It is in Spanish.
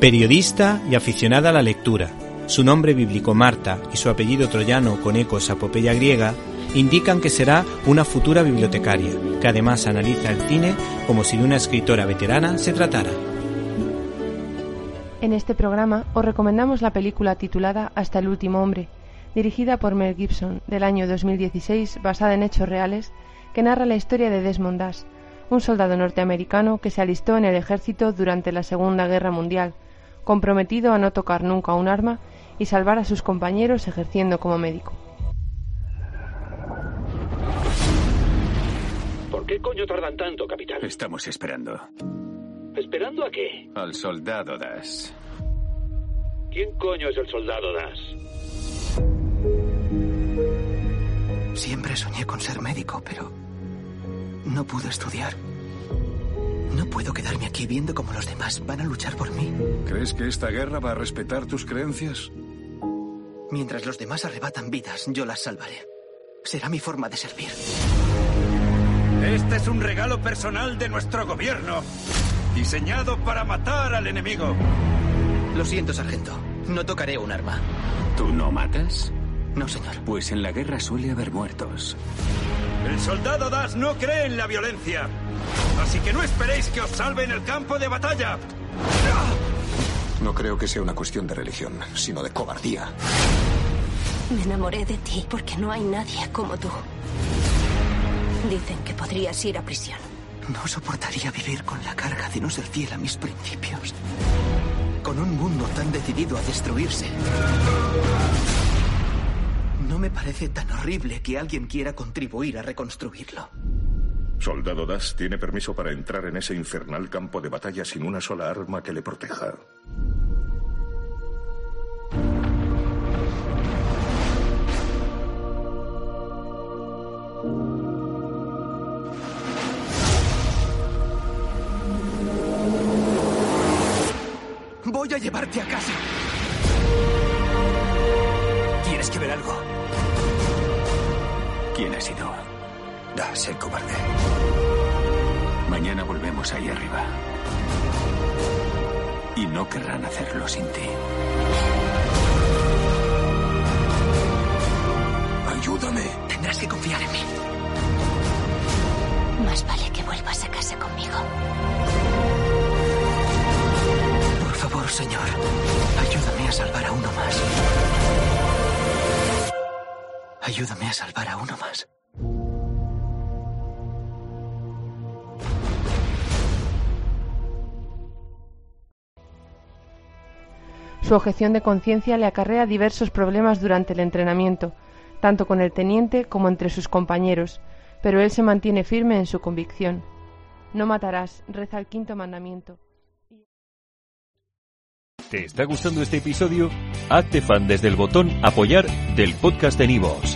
Periodista y aficionada a la lectura, su nombre bíblico Marta y su apellido troyano con ecos apopeya griega indican que será una futura bibliotecaria, que además analiza el cine como si de una escritora veterana se tratara. En este programa os recomendamos la película titulada Hasta el último hombre, dirigida por Mel Gibson del año 2016, basada en hechos reales, que narra la historia de Desmond Dash, un soldado norteamericano que se alistó en el ejército durante la Segunda Guerra Mundial, comprometido a no tocar nunca un arma y salvar a sus compañeros ejerciendo como médico. ¿Por qué coño tardan tanto, capitán? Estamos esperando. ¿Esperando a qué? Al soldado Das. ¿Quién coño es el soldado Das? Siempre soñé con ser médico, pero no pude estudiar. No puedo quedarme aquí viendo cómo los demás van a luchar por mí. ¿Crees que esta guerra va a respetar tus creencias? Mientras los demás arrebatan vidas, yo las salvaré. Será mi forma de servir. Este es un regalo personal de nuestro gobierno, diseñado para matar al enemigo. Lo siento, sargento. No tocaré un arma. ¿Tú no matas? No, señor. Pues en la guerra suele haber muertos. El soldado Das no cree en la violencia. Así que no esperéis que os salve en el campo de batalla. No creo que sea una cuestión de religión, sino de cobardía. Me enamoré de ti porque no hay nadie como tú. Dicen que podrías ir a prisión. No soportaría vivir con la carga de no ser fiel a mis principios. Con un mundo tan decidido a destruirse. Me parece tan horrible que alguien quiera contribuir a reconstruirlo. Soldado Das tiene permiso para entrar en ese infernal campo de batalla sin una sola arma que le proteja. Voy a llevarte a casa. ¿Tienes que ver algo? ¿Quién ha sido? Das el cobarde. Mañana volvemos ahí arriba. Y no querrán hacerlo sin ti. Ayúdame a salvar a uno más. Su objeción de conciencia le acarrea diversos problemas durante el entrenamiento, tanto con el teniente como entre sus compañeros, pero él se mantiene firme en su convicción. No matarás, reza el quinto mandamiento. ¿Te está gustando este episodio? Hazte fan desde el botón Apoyar del podcast de Nivos.